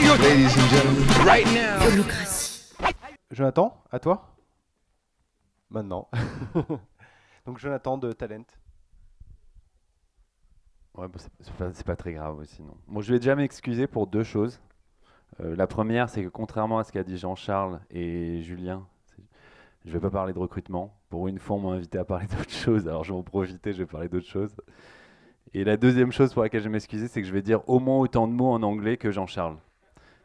gentlemen, ladies. Jonathan, à toi Maintenant. Donc Jonathan de Talent. Ouais, bon, c'est pas, très grave aussi, non. Bon, je vais déjà m'excuser pour deux choses. Euh, la première, c'est que contrairement à ce qu'a dit Jean-Charles et Julien, je vais pas parler de recrutement. Pour une fois, on m'a invité à parler d'autre chose, alors je vais en profiter, je vais parler d'autre chose. Et la deuxième chose pour laquelle je vais m'excuser, c'est que je vais dire au moins autant de mots en anglais que Jean-Charles.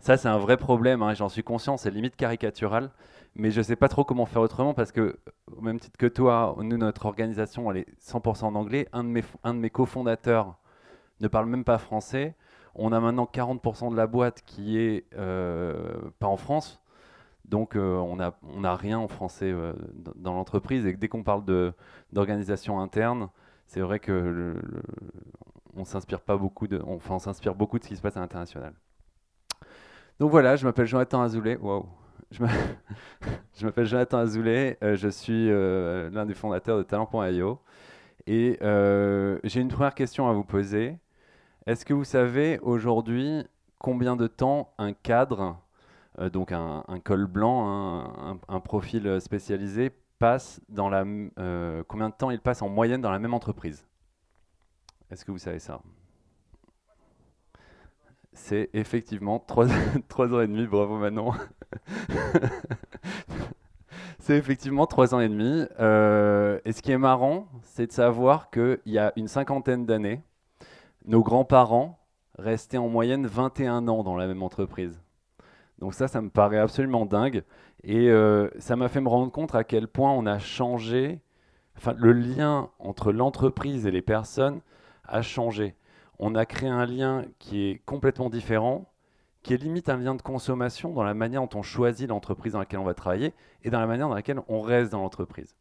Ça, c'est un vrai problème, hein, j'en suis conscient, c'est limite caricatural, mais je sais pas trop comment faire autrement parce que, au même titre que toi, nous, notre organisation, elle est 100% en anglais. Un de mes, un de mes cofondateurs ne parle même pas français. On a maintenant 40% de la boîte qui est euh, pas en France. Donc euh, on n'a on a rien en français euh, dans- dans l'entreprise. Et dès qu'on parle d'organisation interne, c'est vrai que on s'inspire pas beaucoup de, on- enfin on s'inspire beaucoup de ce qui se passe à l'international. Donc voilà, je m'appelle Jonathan Azoulay. Wow. Je m'a- je m'appelle Jonathan Azoulay. euh, je suis euh, l'un des fondateurs de Talent.io. Et euh, j'ai une première question à vous poser. Est-ce que vous savez aujourd'hui combien de temps un cadre, donc un, col blanc, un, un- profil spécialisé, passe dans la, euh, combien de temps il passe en moyenne dans la même entreprise? Est-ce que vous savez ça? C'est effectivement 3, ans et demi, bravo Manon. C'est effectivement 3 ans et demi. Euh, et ce qui est marrant, c'est de savoir qu'il y a une cinquantaine d'années, nos grands-parents restaient en moyenne 21 ans dans la même entreprise. Donc ça, ça me paraît absolument dingue. Et euh, ça m'a fait me rendre compte à quel point on a changé, enfin le lien entre l'entreprise et les personnes a changé. On a créé un lien qui est complètement différent, qui est limite un lien de consommation dans la manière dont on choisit l'entreprise dans laquelle on va travailler et dans la manière dans laquelle on reste dans l'entreprise.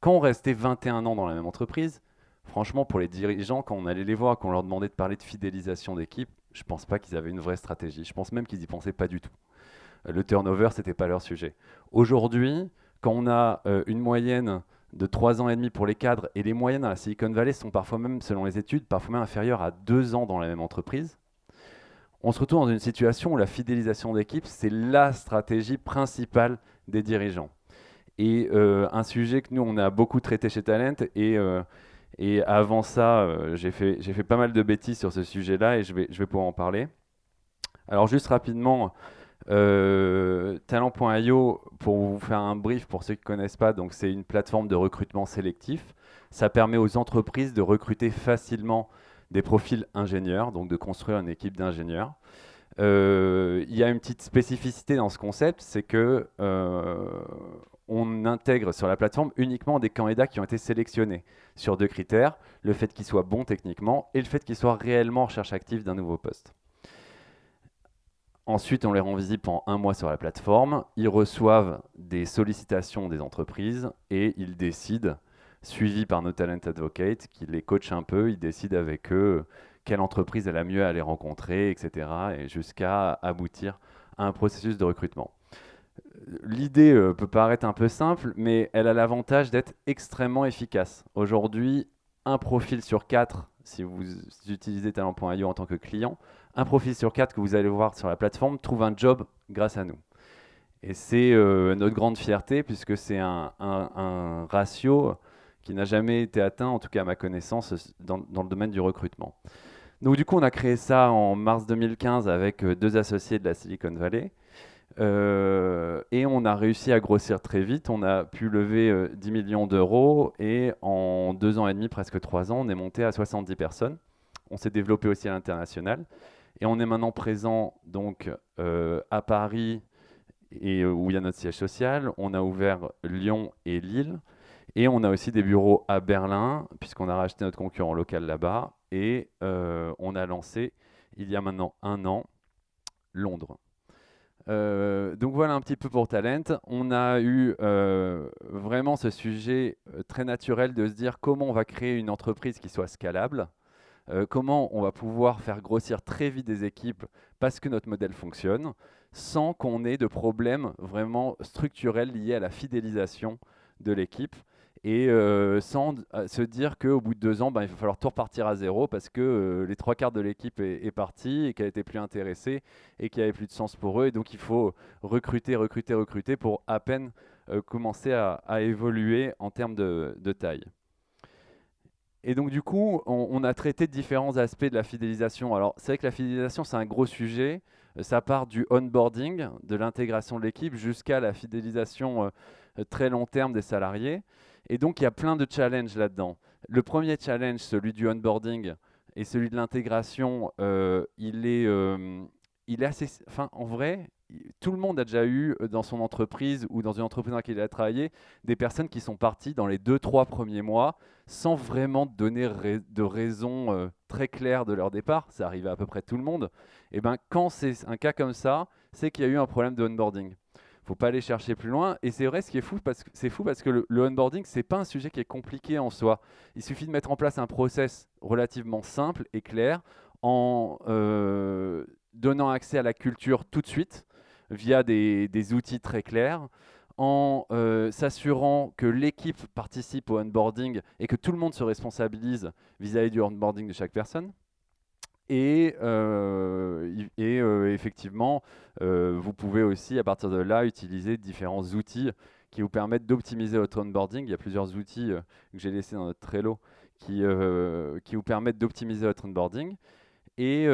Quand on restait 21 ans dans la même entreprise, franchement, pour les dirigeants, quand on allait les voir, qu'on leur demandait de parler de fidélisation d'équipe, je pense pas qu'ils avaient une vraie stratégie. Je pense même qu'ils y pensaient pas du tout. Euh, Le turnover, c'était pas leur sujet. Aujourd'hui, quand on a euh, une moyenne de 3 ans et demi pour les cadres, et les moyennes à la Silicon Valley sont parfois même, selon les études, parfois même inférieures à 2 ans dans la même entreprise, on se retrouve dans une situation où la fidélisation d'équipe, c'est la stratégie principale des dirigeants. Et euh, un sujet que nous, on a beaucoup traité chez Talent, et, et avant ça, euh, j'ai fait, fait pas mal de bêtises sur ce sujet-là, et je vais, je vais pouvoir en parler. Alors juste rapidement, euh, Talent.io, pour vous faire un brief, pour ceux qui ne connaissent pas, c'est une plateforme de recrutement sélectif. Ça permet aux entreprises de recruter facilement des profils ingénieurs, donc de construire une équipe d'ingénieurs. Euh, Il y a une petite spécificité dans ce concept, c'est que on intègre sur la plateforme uniquement des candidats qui ont été sélectionnés sur deux critères, le fait qu'ils soient bons techniquement et le fait qu'ils soient réellement en recherche active d'un nouveau poste. Ensuite, on les rend visibles pendant un mois sur la plateforme. Ils reçoivent des sollicitations des entreprises et ils décident, suivis par nos talent advocates, qui les coachent un peu, ils décident avec eux quelle entreprise est la mieux à les rencontrer, etc. Et jusqu'à aboutir à un processus de recrutement. L'idée euh, peut paraître un peu simple, mais elle a l'avantage d'être extrêmement efficace. Aujourd'hui, un profil sur quatre, si vous utilisez talent.io en tant que client, un profil sur quatre que vous allez voir sur la plateforme trouve un job grâce à nous. Et c'est euh, notre grande fierté puisque c'est un, ratio qui n'a jamais été atteint, en tout cas à ma connaissance, dans, dans le domaine du recrutement. Donc du coup, on a créé ça en mars 2015 avec euh, deux associés de la Silicon Valley. Euh, et on a réussi à grossir très vite. On a pu lever euh, 10 millions d'euros et en deux ans et demi, presque trois ans, on est monté à 70 personnes. On s'est développé aussi à l'international et on est maintenant présent donc euh, à Paris euh, où il y a notre siège social. On a ouvert Lyon et Lille et on a aussi des bureaux à Berlin puisqu'on a racheté notre concurrent local là-bas et on a lancé il y a maintenant un an Londres. Euh, donc voilà un petit peu pour Talent. On a eu euh, vraiment ce sujet euh, très naturel de se dire comment on va créer une entreprise qui soit scalable, comment on va pouvoir faire grossir très vite des équipes parce que notre modèle fonctionne, sans qu'on ait de problèmes vraiment structurels liés à la fidélisation de l'équipe. Et euh, sans euh, se dire qu'au bout de deux ans, ben, il va falloir tout repartir à zéro parce que euh, les trois quarts de l'équipe est, est partie et qu'elle était plus intéressée et qu'il n'y avait plus de sens pour eux. Et donc il faut recruter, recruter, recruter pour à peine commencer à, évoluer en termes de, taille. Et donc du coup, on, a traité différents aspects de la fidélisation. Alors c'est vrai que la fidélisation, c'est un gros sujet. Ça part du onboarding, de l'intégration de l'équipe, jusqu'à la fidélisation très long terme des salariés. Et donc il y a plein de challenges là-dedans. Le premier challenge, celui du onboarding et celui de l'intégration, euh, il est, euh, il est assez. Enfin, en vrai, tout le monde a déjà eu euh, dans son entreprise ou dans une entreprise dans laquelle il a travaillé des personnes qui sont parties dans les deux, trois premiers mois sans vraiment donner de raison très claire de leur départ. Ça arrive à peu près tout le monde. Et ben, quand c'est un cas comme ça, c'est qu'il y a eu un problème de onboarding. Faut pas aller chercher plus loin. Et c'est vrai, ce qui est fou, parce que c'est fou parce que le, onboarding, c'est pas un sujet qui est compliqué en soi. Il suffit de mettre en place un process relativement simple et clair en euh, donnant accès à la culture tout de suite via des, des outils très clairs, en euh, s'assurant que l'équipe participe au onboarding et que tout le monde se responsabilise vis-à-vis du onboarding de chaque personne. Et, euh, euh, effectivement, euh, vous pouvez aussi, à partir de là, utiliser différents outils qui vous permettent d'optimiser votre onboarding. Il y a plusieurs outils que j'ai laissés dans notre Trello qui, qui vous permettent d'optimiser votre onboarding et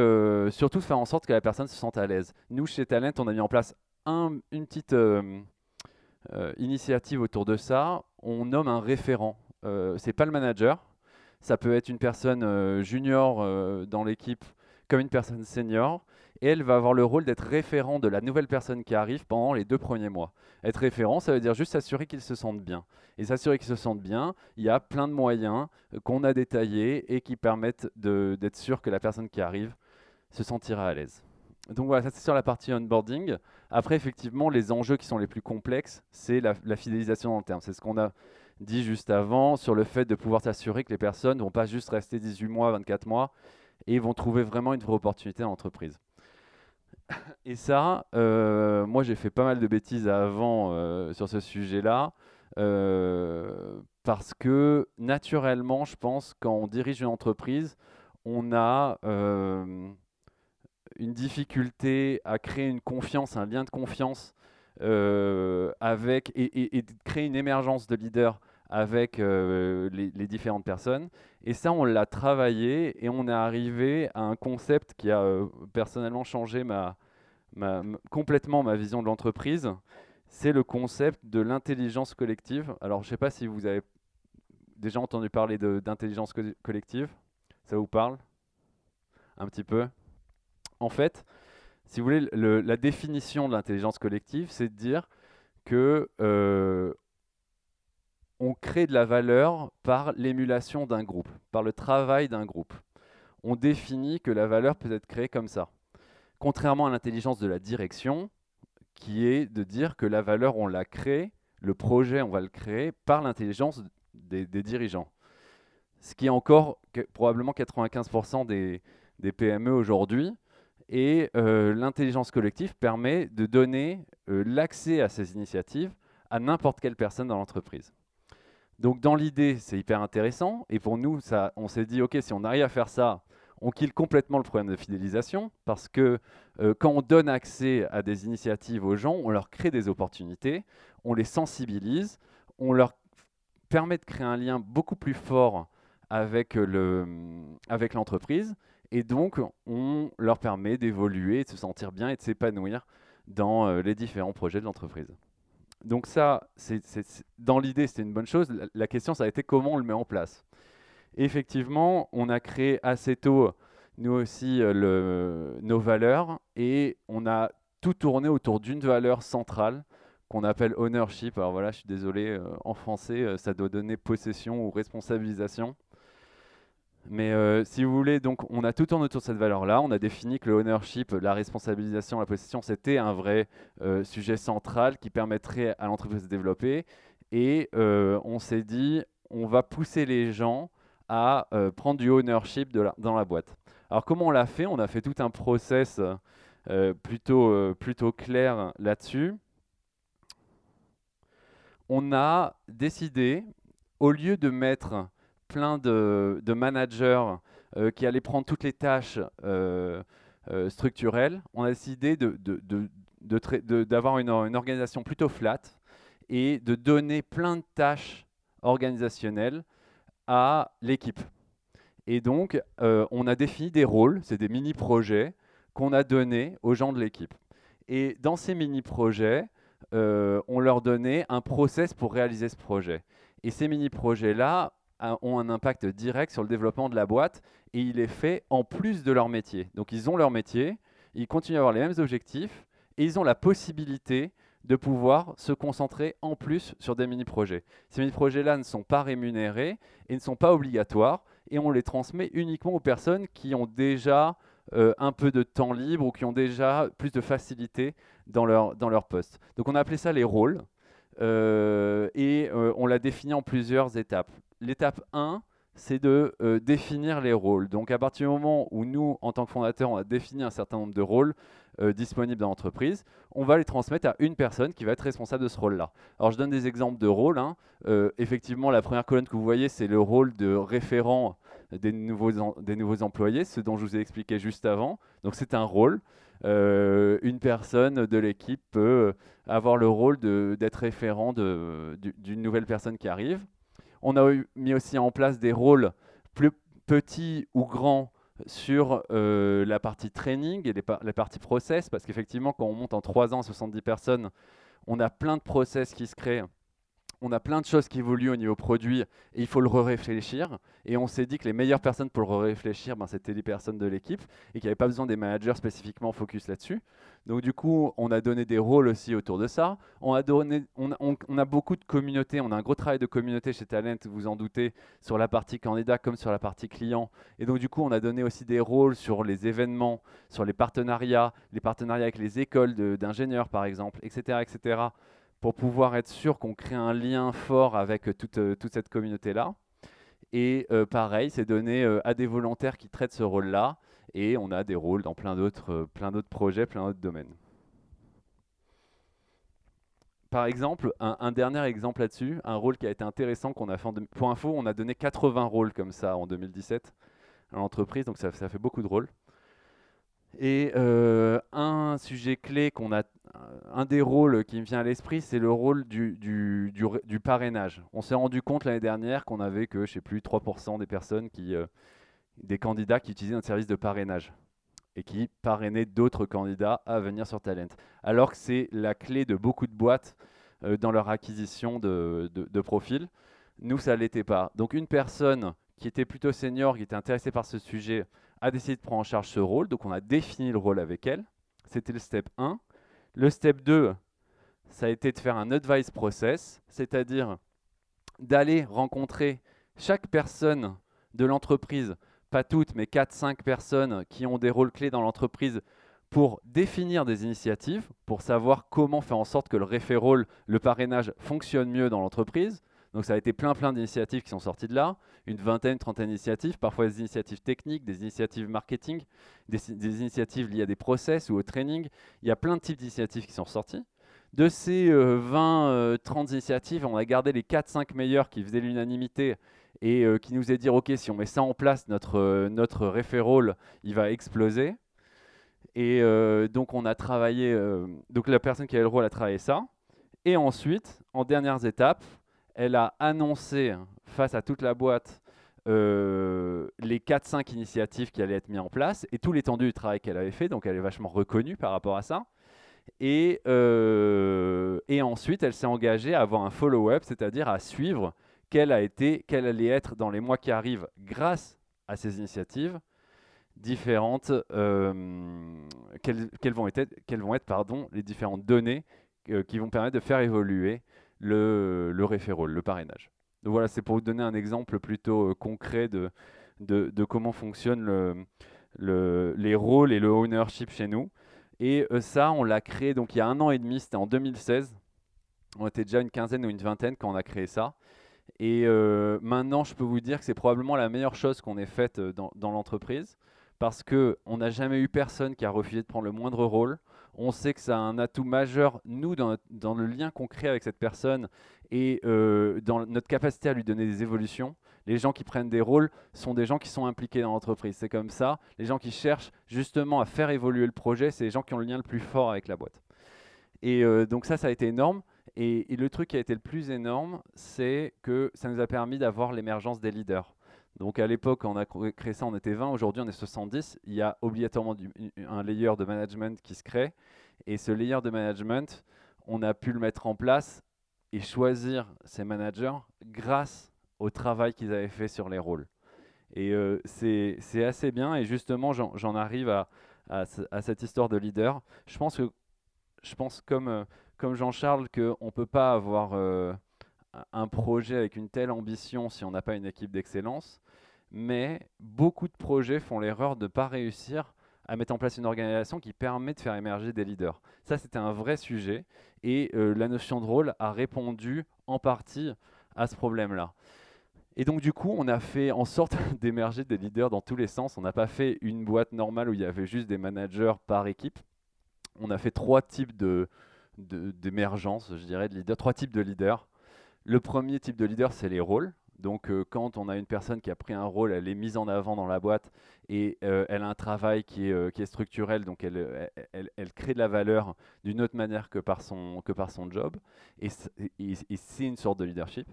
surtout faire en sorte que la personne se sente à l'aise. Nous, chez Talent, on a mis en place un- une petite initiative autour de ça. On nomme un référent. Euh, c'est pas le manager. Ça peut être une personne euh, junior euh, dans l'équipe comme une personne senior. Et elle va avoir le rôle d'être référent de la nouvelle personne qui arrive pendant les deux premiers mois. Être référent, ça veut dire juste s'assurer qu'ils se sentent bien. Et s'assurer qu'ils se sentent bien, il y a plein de moyens euh, qu'on a détaillés et qui permettent d'être sûr que la personne qui arrive se sentira à l'aise. Donc voilà, ça c'est sur la partie onboarding. Après, effectivement, les enjeux qui sont les plus complexes, c'est la, la fidélisation le terme. C'est ce qu'on a dit juste avant sur le fait de pouvoir s'assurer que les personnes ne vont pas juste rester 18 mois, 24 mois, et vont trouver vraiment une vraie opportunité dans l'entreprise. Et ça, euh, moi j'ai fait pas mal de bêtises avant euh, sur ce sujet-là, euh, parce que naturellement, je pense, quand on dirige une entreprise, on a une difficulté à créer une confiance, un lien de confiance avec et, et- créer une émergence de leader avec euh, les, différentes personnes. Et ça, on l'a travaillé et on est arrivé à un concept qui a euh, personnellement changé ma, complètement ma vision de l'entreprise. C'est le concept de l'intelligence collective. Alors, je ne sais pas si vous avez déjà entendu parler d'intelligence co- collective. Ça vous parle? Un petit peu? En fait, si vous voulez, le- la définition de l'intelligence collective, c'est de dire que euh, on crée de la valeur par l'émulation d'un groupe, par le travail d'un groupe. On définit que la valeur peut être créée comme ça. Contrairement à l'intelligence de la direction, qui est de dire que la valeur, on la crée, le projet, on va le créer par l'intelligence des, dirigeants. Ce qui est encore probablement 95% des, des PME aujourd'hui. Et euh, l'intelligence collective permet de donner euh, l'accès à ces initiatives à n'importe quelle personne dans l'entreprise. Donc dans l'idée, c'est hyper intéressant. Et pour nous, ça, on s'est dit, OK, si on arrive à faire ça, on kill complètement le problème de fidélisation, parce que euh, quand on donne accès à des initiatives aux gens, on leur crée des opportunités, on les sensibilise, on leur permet de créer un lien beaucoup plus fort avec le- avec l'entreprise, et donc on leur permet d'évoluer, de se sentir bien et de s'épanouir dans euh, les différents projets de l'entreprise. Donc ça, c'est- dans l'idée, c'était une bonne chose. La, question, ça a été comment on le met en place. Effectivement, on a créé assez tôt, nous aussi, euh, nos valeurs et on a tout tourné autour d'une valeur centrale qu'on appelle ownership. Alors voilà, je suis désolé, euh, en français, ça doit donner possession ou responsabilisation. Mais euh, si vous voulez, donc on a tout tourné autour de cette valeur-là. On a défini que le ownership, la responsabilisation, la possession, c'était un vrai euh, sujet central qui permettrait à l'entreprise de se développer. Et euh, on s'est dit, on va pousser les gens à prendre du ownership dans la boîte. Alors comment on l'a fait? On a fait tout un process plutôt, plutôt clair là-dessus. On a décidé au lieu de mettre plein de, managers euh, qui allaient prendre toutes les tâches euh, euh, structurelles, on a décidé d'avoir une, une organisation plutôt flat et de donner plein de tâches organisationnelles à l'équipe. Et donc, on a défini des rôles, c'est des mini-projets qu'on a donnés aux gens de l'équipe. Et dans ces mini-projets, on leur donnait un process pour réaliser ce projet. Et ces mini-projets-là ont un impact direct sur le développement de la boîte et il est fait en plus de leur métier. Donc ils ont leur métier, ils continuent à avoir les mêmes objectifs et ils ont la possibilité de pouvoir se concentrer en plus sur des mini-projets. Ces mini-projets-là ne sont pas rémunérés et ne sont pas obligatoires et on les transmet uniquement aux personnes qui ont déjà euh, un peu de temps libre ou qui ont déjà plus de facilité dans leur, dans leur poste. Donc on a appelé ça les rôles et euh, on l'a défini en plusieurs étapes. L'étape 1, c'est de euh, définir les rôles. Donc à partir du moment où nous, en tant que fondateurs, on a défini un certain nombre de rôles euh, disponibles dans l'entreprise, on va les transmettre à une personne qui va être responsable de ce rôle-là. Alors je donne des exemples de rôles. hein. Euh, effectivement, la première colonne que vous voyez, c'est le rôle de référent des nouveaux, des nouveaux employés, ce dont je vous ai expliqué juste avant. Donc c'est un rôle. Euh, une personne de l'équipe peut avoir le rôle d'être référent d'une nouvelle personne qui arrive. On a mis aussi en place des rôles plus petits ou grands sur euh, la partie training et la partie process, parce qu'effectivement, quand on monte en 3 ans à 70 personnes, on a plein de process qui se créent, on a plein de choses qui évoluent au niveau produit, et il faut le réfléchir. Et on s'est dit que les meilleures personnes pour le réfléchir, ben, c'était les personnes de l'équipe, et qu'il n'y avait pas besoin des managers spécifiquement focus là-dessus. Donc du coup, on a donné des rôles aussi autour de ça. On a, donné, on, a- beaucoup de communautés, on a un gros travail de communauté chez Talent, vous en doutez, sur la partie candidat comme sur la partie client. Et donc du coup, on a donné aussi des rôles sur les événements, sur les partenariats, les partenariats avec les écoles d'ingénieurs par exemple, etc., etc., pour pouvoir être sûr qu'on crée un lien fort avec euh, toute, euh, toute cette communauté-là. Et euh, pareil, c'est donné à des volontaires qui traitent ce rôle-là. Et on a des rôles dans plein d'autres projets, plein d'autres domaines. Par exemple, un, dernier exemple là-dessus, un rôle qui a été intéressant qu'on a fait en pour info, on a donné 80 rôles comme ça en 2017 à l'entreprise, donc ça fait beaucoup de rôles. Et euh, un sujet clé qu'on a, un des rôles qui me vient à l'esprit, c'est le rôle du, du, parrainage. On s'est rendu compte l'année dernière qu'on avait que, je sais plus, 3% des personnes qui, euh, des candidats qui utilisaient notre service de parrainage et qui parrainaient d'autres candidats à venir sur Talent. Alors que c'est la clé de beaucoup de boîtes euh, dans leur acquisition de, de profils. Nous, ça ne l'était pas. Donc une personne qui était plutôt senior, qui était intéressée par ce sujet, a décidé de prendre en charge ce rôle. Donc on a défini le rôle avec elle. C'était le step 1. Le step 2, ça a été de faire un advice process, c'est-à-dire d'aller rencontrer chaque personne de l'entreprise, pas toutes, mais 4-5 personnes qui ont des rôles clés dans l'entreprise pour définir des initiatives, pour savoir comment faire en sorte que le référol, le parrainage fonctionne mieux dans l'entreprise. Donc ça a été plein plein d'initiatives qui sont sorties de là, une vingtaine, trentaine d'initiatives, parfois des initiatives techniques, des initiatives marketing, des, initiatives liées à des process ou au training. Il y a plein de types d'initiatives qui sont sorties. De ces euh, 20, euh, 30 initiatives, on a gardé les 4-5 meilleures qui faisaient l'unanimité et euh, qui nous faisaient dire, OK, si on met ça en place, notre, euh, notre il va exploser. Et euh, donc on a travaillé, euh, donc la personne qui avait le rôle a travaillé ça. Et ensuite, en dernières étapes, elle a annoncé face à toute la boîte euh, les 4-5 initiatives qui allaient être mises en place et tout l'étendue du travail qu'elle avait fait, donc elle est vachement reconnue par rapport à ça. Et, euh, et ensuite, elle s'est engagée à avoir un follow-up, c'est-à-dire à suivre quelle, a été, quelle allait être dans les mois qui arrivent grâce à ces initiatives différentes, euh, quelles, vont être, quelles vont être pardon, les différentes données qui vont permettre de faire évoluer le, le le parrainage. Donc voilà, c'est pour vous donner un exemple plutôt euh, concret de, de, comment fonctionnent le, le, les rôles et le ownership chez nous. Et euh, ça, on l'a créé donc il y a un an et demi, c'était en 2016. On était déjà une quinzaine ou une vingtaine quand on a créé ça. Et euh, maintenant, je peux vous dire que c'est probablement la meilleure chose qu'on ait faite dans, dans l'entreprise parce qu'on n'a jamais eu personne qui a refusé de prendre le moindre rôle. On sait que ça a un atout majeur, nous, dans, le lien qu'on crée avec cette personne et euh, dans notre capacité à lui donner des évolutions. Les gens qui prennent des rôles sont des gens qui sont impliqués dans l'entreprise. C'est comme ça. Les gens qui cherchent justement à faire évoluer le projet, c'est les gens qui ont le lien le plus fort avec la boîte. Et euh, donc ça, ça a été énorme. Et, le truc qui a été le plus énorme, c'est que ça nous a permis d'avoir l'émergence des leaders. Donc à l'époque, on a créé ça, on était 20, aujourd'hui on est 70. Il y a obligatoirement un layer de management qui se crée. Et ce layer de management, on a pu le mettre en place et choisir ces managers grâce au travail qu'ils avaient fait sur les rôles. Et euh, c'est assez bien. Et justement, j'en arrive à, cette histoire de leader. Je pense que, je pense comme, euh, comme Jean-Charles, qu'on ne peut pas avoir euh, un projet avec une telle ambition si on n'a pas une équipe d'excellence. Mais beaucoup de projets font l'erreur de ne pas réussir à mettre en place une organisation qui permet de faire émerger des leaders. Ça, c'était un vrai sujet et euh, la notion de rôle a répondu en partie à ce problème-là. Et donc du coup, on a fait en sorte d'émerger des leaders dans tous les sens. On n'a pas fait une boîte normale où il y avait juste des managers par équipe. On a fait trois types de d'émergence, je dirais, de leaders, trois types de leaders. Le premier type de leader, c'est les rôles. Donc euh, quand on a une personne qui a pris un rôle, elle est mise en avant dans la boîte et euh, elle a un travail qui est, euh, qui est structurel, donc elle, elle, crée de la valeur d'une autre manière que par son, que par son job. Et, et c'est une sorte de leadership.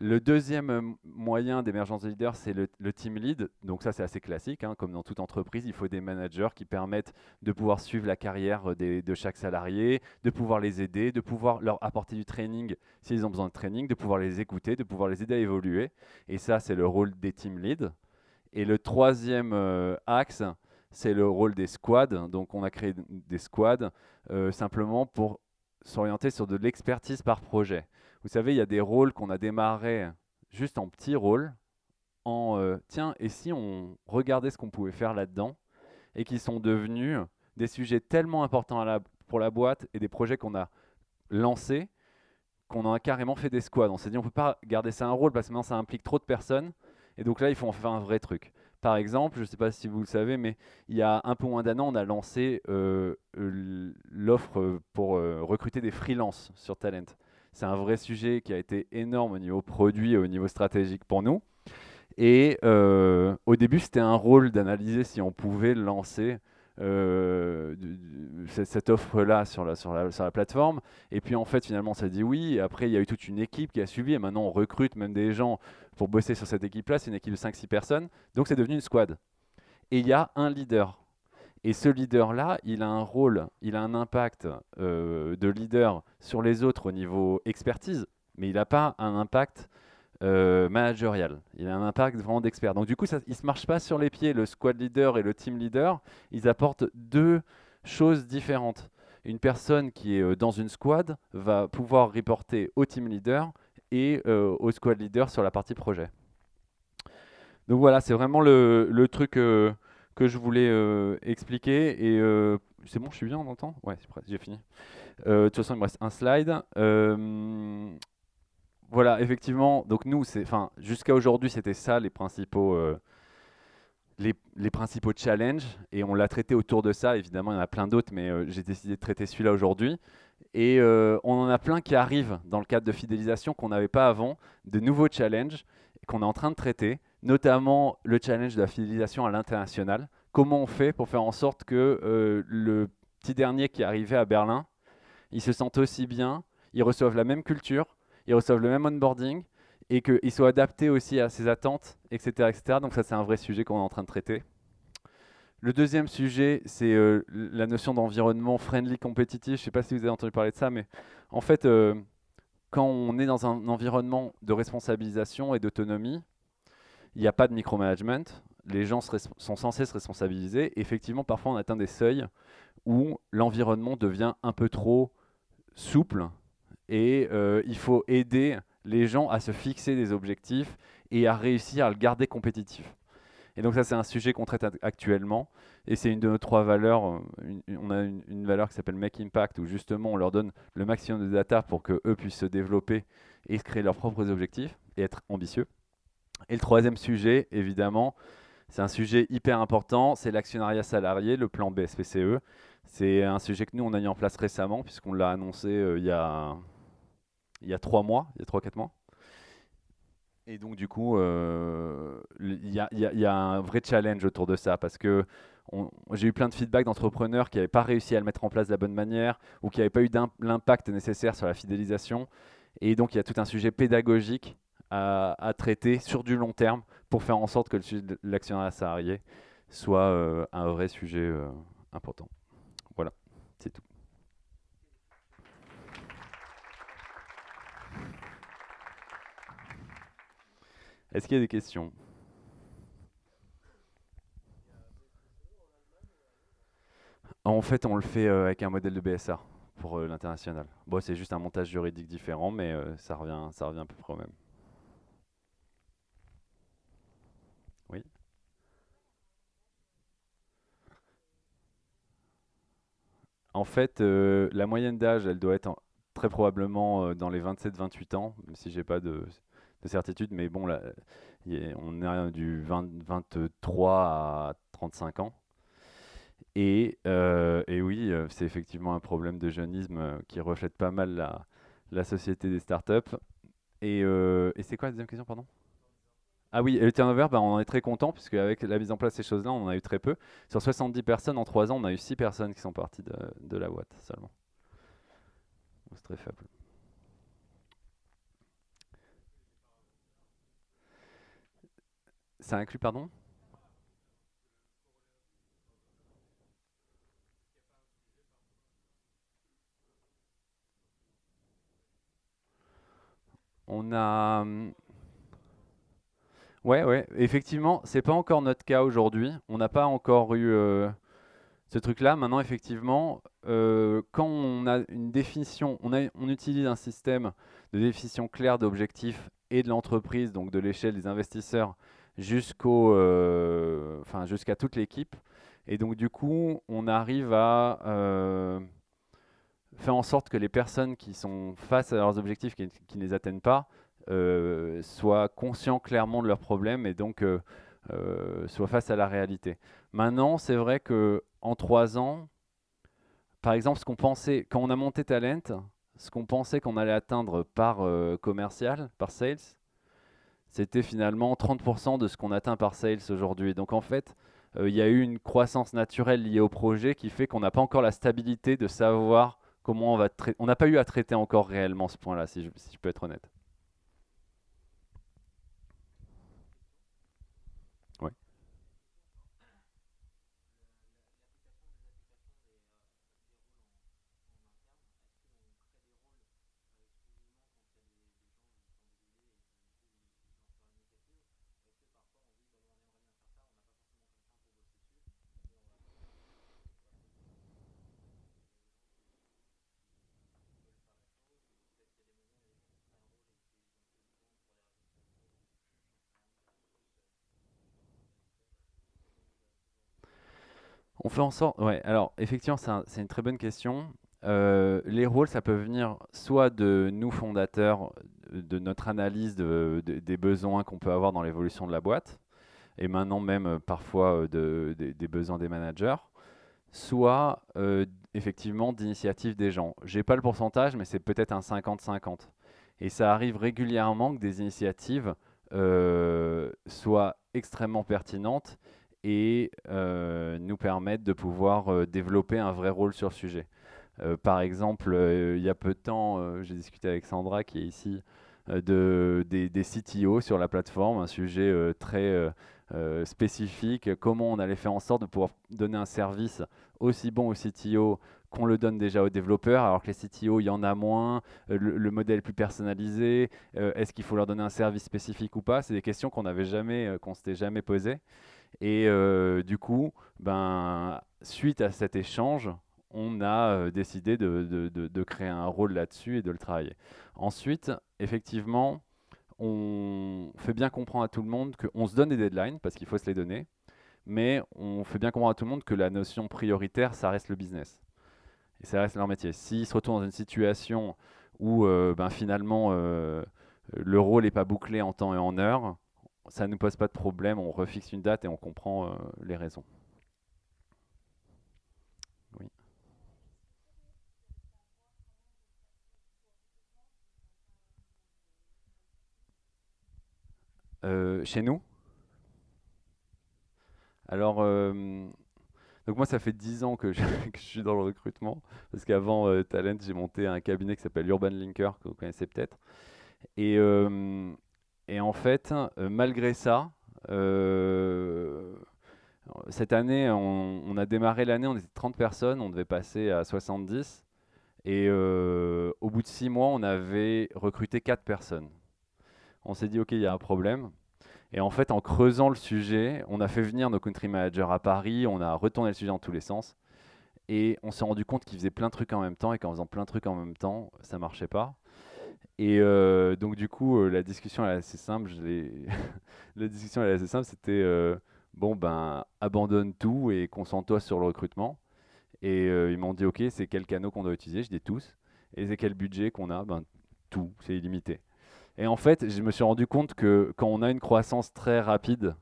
Le deuxième euh, moyen d'émergence de leader, c'est le, team lead. Donc ça, c'est assez classique. Hein. Comme dans toute entreprise, il faut des managers qui permettent de pouvoir suivre la carrière euh, de chaque salarié, de pouvoir les aider, de pouvoir leur apporter du training s'ils ont besoin de training, de pouvoir les écouter, de pouvoir les aider à évoluer. Et ça, c'est le rôle des team leads. Et le troisième euh, axe, c'est le rôle des squads. Donc on a créé des squads simplement pour s'orienter sur de l'expertise par projet. Vous savez, il y a des rôles qu'on a démarrés juste en petits rôles, en euh, tiens, et si on regardait ce qu'on pouvait faire là-dedans, et qui sont devenus des sujets tellement importants pour la boîte et des projets qu'on a lancés qu'on a carrément fait des squads. On s'est dit on ne peut pas garder ça un rôle parce que maintenant ça implique trop de personnes. Et donc là, il faut en faire un vrai truc. Par exemple, je ne sais pas si vous le savez, mais il y a un peu moins d'un an, on a lancé euh, l'offre pour euh, recruter des freelances sur Talent. C'est un vrai sujet qui a été énorme au niveau produit et au niveau stratégique pour nous. Et euh, au début, c'était un rôle d'analyser si on pouvait lancer euh, cette offre-là sur la, plateforme. Et puis en fait, finalement, ça dit oui. Après, il y a eu toute une équipe qui a suivi. Et maintenant, on recrute même des gens pour bosser sur cette équipe-là. C'est une équipe de 5-6 personnes. Donc, c'est devenu une squad. Et il y a un leader. Et ce leader-là, il a un rôle, il a un impact euh, de leader sur les autres au niveau expertise, mais il n'a pas un impact euh, managérial. Il a un impact vraiment d'expert. Donc du coup, ça, il ne se marche pas sur les pieds. Le squad leader et le team leader, ils apportent deux choses différentes. Une personne qui est euh, dans une squad va pouvoir reporter au team leader et au squad leader sur la partie projet. Donc voilà, c'est vraiment le truc que je voulais euh, expliquer. Et euh, c'est bon, je suis bien, on entend? Ouais, j'ai fini. Euh, de toute façon, il me reste un slide. voilà, effectivement, donc nous, jusqu'à aujourd'hui, c'était ça les principaux, les, les, principaux challenges. Et on l'a traité autour de ça. Évidemment, il y en a plein d'autres, mais j'ai décidé de traiter celui-là aujourd'hui. Et on en a plein qui arrivent dans le cadre de fidélisation qu'on n'avait pas avant, de nouveaux challenges qu'on est en train de traiter notamment le challenge de la fidélisation à l'international. Comment on fait pour faire en sorte que euh, le petit dernier qui est arrivé à Berlin, il se sente aussi bien, ils reçoivent la même culture, ils reçoivent le même onboarding et qu'ils soient adaptés aussi à ses attentes, etc. etc. Donc ça, c'est un vrai sujet qu'on est en train de traiter. Le deuxième sujet, c'est euh, la notion d'environnement friendly compétitif. Je ne sais pas si vous avez entendu parler de ça, mais en fait, euh, quand on est dans un environnement de responsabilisation et d'autonomie, il n'y a pas de micromanagement. Les gens sont censés se responsabiliser. effectivement, parfois, on atteint des seuils où l'environnement devient un peu trop souple et euh, il faut aider les gens à se fixer des objectifs et à réussir à le garder compétitif. Et donc ça, c'est un sujet qu'on traite actuellement. Et c'est une de nos trois valeurs. Euh, on a une, une valeur qui s'appelle Make Impact, où justement on leur donne le maximum de data pour qu'eux puissent se développer et créer leurs propres objectifs et être ambitieux. Et le troisième sujet, évidemment, C'est un sujet hyper important, c'est l'actionnariat salarié, le plan BSPCE. C'est un sujet que nous, on a mis en place récemment, puisqu'on l'a annoncé euh, il, y a, il trois mois, il y a trois, quatre mois. Et donc, du coup, euh, il y, a un vrai challenge autour de ça, parce que j'ai eu plein de feedback d'entrepreneurs qui n'avaient pas réussi à le mettre en place de la bonne manière, ou qui n'avaient pas eu l'impact nécessaire sur la fidélisation. Et donc, il y a tout un sujet pédagogique à, traiter sur du long terme pour faire en sorte que le sujet de l'actionnariat salarié soit euh, un vrai sujet euh, important. Voilà, c'est tout. Est-ce qu'il y a des questions? En fait, on le fait euh, avec un modèle de BSA pour l'international. Bon, c'est juste un montage juridique différent, mais ça, revient, ça revient à peu près au même. En fait, euh, la moyenne d'âge, elle doit être très probablement euh, dans les 27-28 ans, même si j'ai pas de, certitude. Mais bon, là, on est du 23 à 35 ans. Et, euh, oui, c'est effectivement un problème de jeunisme qui reflète pas mal la, la société des startups. Et, et c'est quoi la deuxième question, pardon? Ah oui, et le turnover, bah, on en est très content, puisque avec la mise en place de ces choses-là, on en a eu très peu. Sur 70 personnes, en 3 ans, on a eu 6 personnes qui sont parties de, la boîte seulement. C'est très faible. Ça inclut, pardon? On a hum, Ouais, ouais, effectivement, c'est pas encore notre cas aujourd'hui. On n'a pas encore eu euh, ce truc-là. Maintenant, effectivement, euh, quand on a une définition, on, utilise un système de définition claire d'objectifs et de l'entreprise, donc de l'échelle des investisseurs jusqu'au, euh, jusqu'à toute l'équipe. Et donc, du coup, on arrive à faire en sorte que les personnes qui sont face à leurs objectifs, qui, ne les atteignent pas, soient conscients clairement de leurs problèmes et donc euh, euh, soient face à la réalité. Maintenant, c'est vrai que en trois ans, par exemple, ce qu'on pensait quand on a monté Talent, ce qu'on pensait qu'on allait atteindre par commercial, par sales, c'était finalement 30% de ce qu'on atteint par sales aujourd'hui. Donc en fait, il y a eu une croissance naturelle liée au projet qui fait qu'on n'a pas encore la stabilité de savoir comment on va traiter. On n'a pas eu à traiter encore réellement ce point-là, si je peux être honnête. On fait en sorte. Ouais, alors effectivement, c'est une très bonne question. Euh, les rôles, ça peut venir soit de nous fondateurs, de notre analyse des besoins qu'on peut avoir dans l'évolution de la boîte, et maintenant même euh, parfois euh, des besoins des managers, soit effectivement d'initiatives des gens. J'ai pas le pourcentage, mais c'est peut-être un 50-50. Et ça arrive régulièrement que des initiatives soient extrêmement pertinentes et euh, nous permettre de pouvoir euh, développer un vrai rôle sur le sujet. Euh, par exemple, il y a peu de temps, j'ai discuté avec Sandra qui est ici de, des, CTO sur la plateforme, un sujet très spécifique, comment on allait faire en sorte de pouvoir donner un service aussi bon aux CTO qu'on le donne déjà aux développeurs, alors que les CTO, il y en a moins, le, modèle plus personnalisé, est-ce qu'il faut leur donner un service spécifique ou pas? C'est des questions qu'on n'avait jamais, s'était jamais posées. Et euh, du coup, ben, suite à cet échange, on a euh, décidé de, créer un rôle là-dessus et de le travailler. Ensuite, effectivement, on fait bien comprendre à tout le monde qu'on se donne des deadlines, parce qu'il faut se les donner, mais on fait bien comprendre à tout le monde que la notion prioritaire, ça reste le business. Et ça reste leur métier. S'ils se retrouvent dans une situation où euh, ben, finalement le rôle n'est pas bouclé en temps et en heure, ça ne nous pose pas de problème, on refixe une date et on comprend euh, les raisons. Oui. Euh, chez nous? Alors, euh, donc moi, ça fait 10 ans que je, suis dans le recrutement, parce qu'avant Talent, j'ai monté un cabinet qui s'appelle Urban Linker, que vous connaissez peut-être. Et, et en fait, euh, malgré ça, euh, cette année, on, a démarré l'année, on était 30 personnes, on devait passer à 70. Et euh, au bout de 6 mois, on avait recruté 4 personnes. On s'est dit, OK, il y a un problème. Et en fait, en creusant le sujet, on a fait venir nos country managers à Paris, on a retourné le sujet dans tous les sens. Et on s'est rendu compte qu'ils faisaient plein de trucs en même temps et qu'en faisant plein de trucs en même temps, ça marchait pas. Et euh, donc, du coup, euh, la discussion est assez simple. Je la discussion est assez simple. C'était euh, bon, ben, abandonne tout et concentre-toi sur le recrutement. Et ils m'ont dit, OK, c'est quel canot qu'on doit utiliser? Je dis tous. Et c'est quel budget qu'on a? Ben, tout, c'est illimité. Et en fait, je me suis rendu compte que quand on a une croissance très rapide,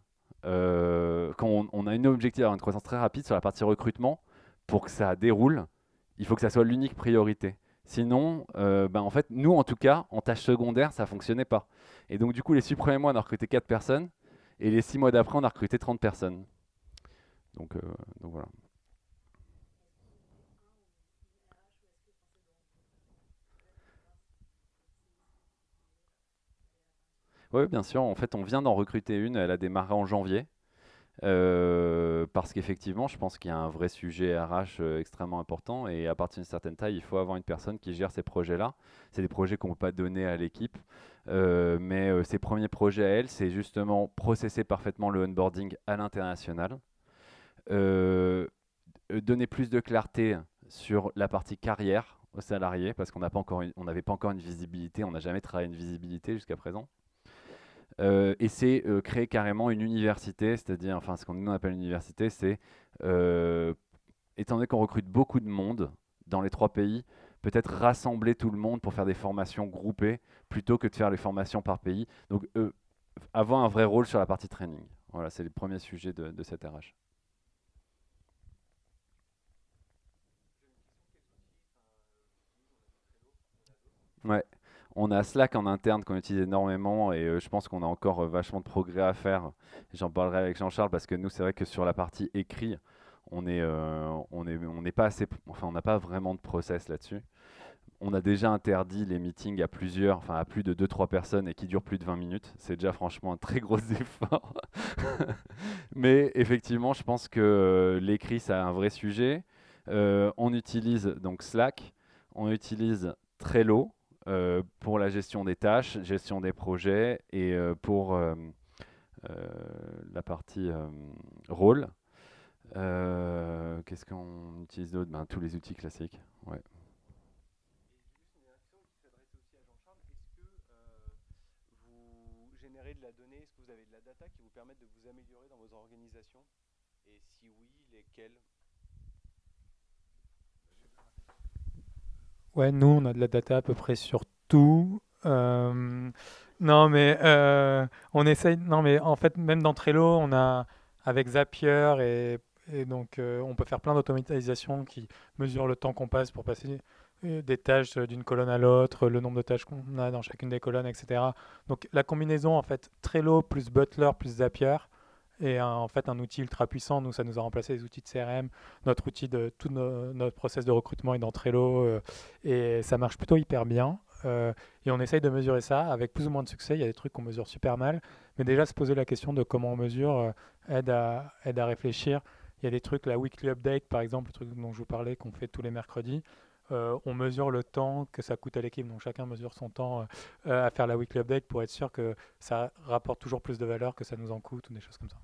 quand on, a une objectif une croissance très rapide sur la partie recrutement, pour que ça déroule, il faut que ça soit l'unique priorité. Sinon, euh, ben en fait, nous en tout cas, en tâche secondaire, ça fonctionnait pas. Et donc du coup, les six premiers mois, on a recruté 4 personnes, et les six mois d'après, on a recruté 30 personnes. Donc, euh, donc voilà. Oui, bien sûr. En fait, on vient d'en recruter une. Elle a démarré en janvier. Euh, parce qu'effectivement, je pense qu'il y a un vrai sujet RH euh, extrêmement important. Et à partir d'une certaine taille, il faut avoir une personne qui gère ces projets-là. C'est des projets qu'on ne peut pas donner à l'équipe. Euh, mais euh, ses premiers projets à elle, c'est justement processer parfaitement le onboarding à l'international. Euh, euh, donner plus de clarté sur la partie carrière aux salariés, parce qu'on n'avait pas encore une visibilité, on n'a jamais travaillé une visibilité jusqu'à présent. Euh, et c'est euh, créer carrément une université, c'est-à-dire, enfin, ce qu'on appelle une université, c'est, euh, étant donné qu'on recrute beaucoup de monde dans les trois pays, peut-être rassembler tout le monde pour faire des formations groupées plutôt que de faire les formations par pays. Donc, euh, avoir un vrai rôle sur la partie training. Voilà, c'est le premier sujet de, de cette RH. Ouais. On a Slack en interne qu'on utilise énormément et euh, je pense qu'on a encore euh, vachement de progrès à faire. J'en parlerai avec Jean-Charles parce que nous, c'est vrai que sur la partie écrit, on euh, n'est pas assez, on n'a pas vraiment de process là-dessus. On a déjà interdit les meetings à plusieurs, enfin à plus de 2-3 personnes et qui durent plus de 20 minutes. C'est déjà franchement un très gros effort. Mais effectivement, je pense que l'écrit, c'est un vrai sujet. On utilise donc Slack, on utilise Trello pour la gestion des tâches, gestion des projets et euh, pour euh, euh, la partie euh, rôle. Euh, Qu'est-ce qu'on utilise d'autre? Ben, Tous les outils classiques. Ouais. De la donnée, est-ce que vous avez de la data qui vous permettent de vous améliorer dans vos organisations? Et si oui, lesquelles? Ouais, nous, on a de la data à peu près sur tout. Euh, non, mais euh, on essaye. Non, mais en fait, même dans Trello, on a avec Zapier et, donc euh, on peut faire plein d'automatisation qui mesurent le temps qu'on passe pour passer des tâches d'une colonne à l'autre, le nombre de tâches qu'on a dans chacune des colonnes, etc. Donc la combinaison en fait Trello plus Butler plus Zapier un- en fait un outil ultra puissant. Nous, ça nous a remplacé les outils de CRM. Notre outil de tout no- notre process de recrutement est dans Trello euh, et ça marche plutôt hyper bien. Euh, et on essaye de mesurer ça avec plus ou moins de succès. Il y a des trucs qu'on mesure super mal, mais déjà se poser la question de comment on mesure euh, aide, à, aide à réfléchir. Il y a des trucs, la weekly update par exemple, le truc dont je vous parlais, qu'on fait tous les mercredis. On mesure le temps que ça coûte à l'équipe, donc chacun mesure son temps à faire la weekly update pour être sûr que ça rapporte toujours plus de valeur que ça nous en coûte ou des choses comme ça.